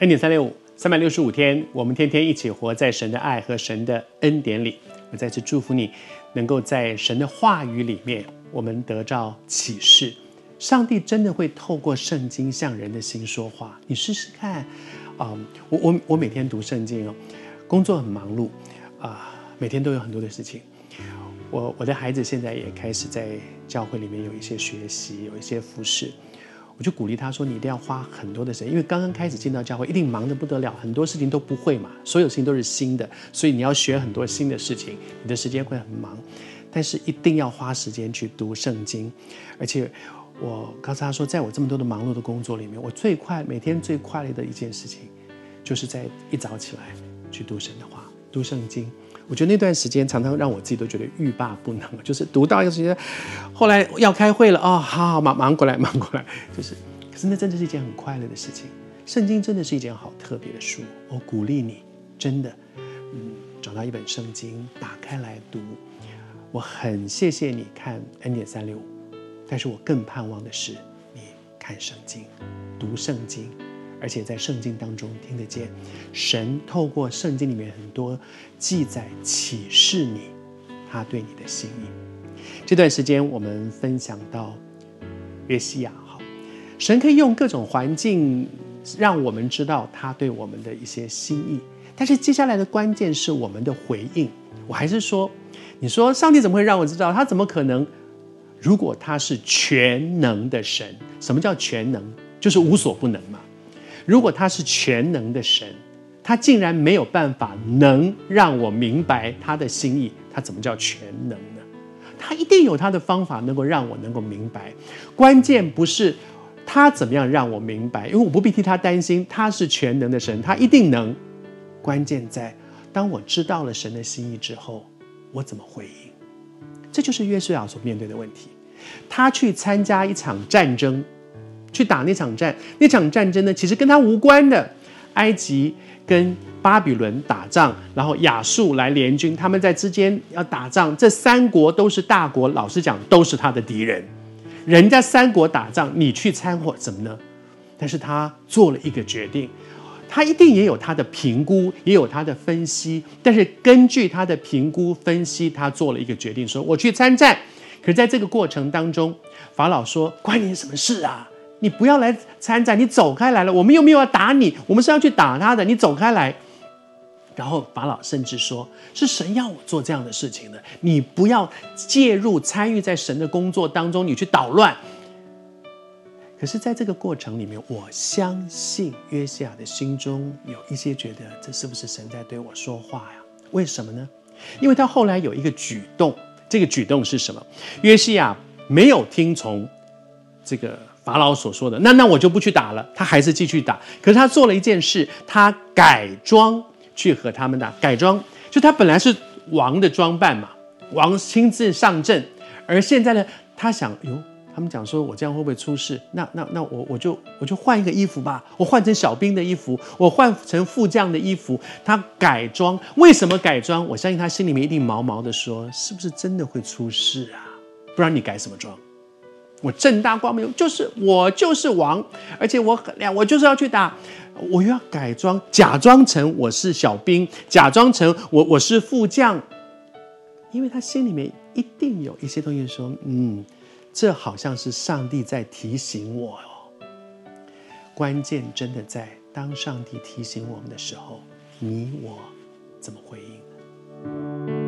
恩典三六五，三百六十五天，我们天天一起活在神的爱和神的恩典里。我再次祝福你，能够在神的话语里面，我们得到启示。上帝真的会透过圣经向人的心说话。你试试看，啊、我我我每天读圣经哦，工作很忙碌啊、每天都有很多的事情。我我的孩子现在也开始在教会里面有一些学习，有一些服侍。我就鼓励他说：“你一定要花很多的时间，因为刚刚开始进到教会，一定忙得不得了，很多事情都不会嘛，所有事情都是新的，所以你要学很多新的事情，你的时间会很忙。但是一定要花时间去读圣经，而且我告诉他说，在我这么多的忙碌的工作里面，我最快每天最快乐的一件事情，就是在一早起来去读神的话，读圣经。”我觉得那段时间常常让我自己都觉得欲罢不能，就是读到一个时间，后来要开会了哦，好好忙忙过来，忙过来，就是，可是那真的是一件很快乐的事情。圣经真的是一件好特别的书，我鼓励你，真的，嗯，找到一本圣经，打开来读。我很谢谢你看恩典三六五，但是我更盼望的是你看圣经，读圣经。而且在圣经当中听得见，神透过圣经里面很多记载启示你，他对你的心意。这段时间我们分享到约西亚，好，神可以用各种环境让我们知道他对我们的一些心意，但是接下来的关键是我们的回应。我还是说，你说上帝怎么会让我知道？他怎么可能？如果他是全能的神，什么叫全能？就是无所不能嘛。如果他是全能的神，他竟然没有办法能让我明白他的心意，他怎么叫全能呢？他一定有他的方法能够让我能够明白。关键不是他怎么样让我明白，因为我不必替他担心，他是全能的神，他一定能。关键在当我知道了神的心意之后，我怎么回应？这就是约书亚所面对的问题。他去参加一场战争。去打那场战，那场战争呢，其实跟他无关的。埃及跟巴比伦打仗，然后亚述来联军，他们在之间要打仗。这三国都是大国，老实讲，都是他的敌人。人家三国打仗，你去掺和怎么呢？但是他做了一个决定，他一定也有他的评估，也有他的分析。但是根据他的评估分析，他做了一个决定，说我去参战。可是在这个过程当中，法老说：“关你什么事啊？”你不要来参战，你走开来了。我们又没有要打你，我们是要去打他的。你走开来。然后法老甚至说：“是神要我做这样的事情的，你不要介入参与在神的工作当中，你去捣乱。”可是，在这个过程里面，我相信约西亚的心中有一些觉得，这是不是神在对我说话呀？为什么呢？因为他后来有一个举动，这个举动是什么？约西亚没有听从这个。法老所说的，那那我就不去打了。他还是继续打，可是他做了一件事，他改装去和他们打。改装就他本来是王的装扮嘛，王亲自上阵，而现在呢，他想，哟，他们讲说我这样会不会出事？那那那我我就我就换一个衣服吧，我换成小兵的衣服，我换成副将的衣服。他改装，为什么改装？我相信他心里面一定毛毛的说，是不是真的会出事啊？不然你改什么装？我正大光明，就是我就是王，而且我很亮，我就是要去打，我又要改装，假装成我是小兵，假装成我我是副将，因为他心里面一定有一些东西说，嗯，这好像是上帝在提醒我哦。关键真的在当上帝提醒我们的时候，你我怎么回应？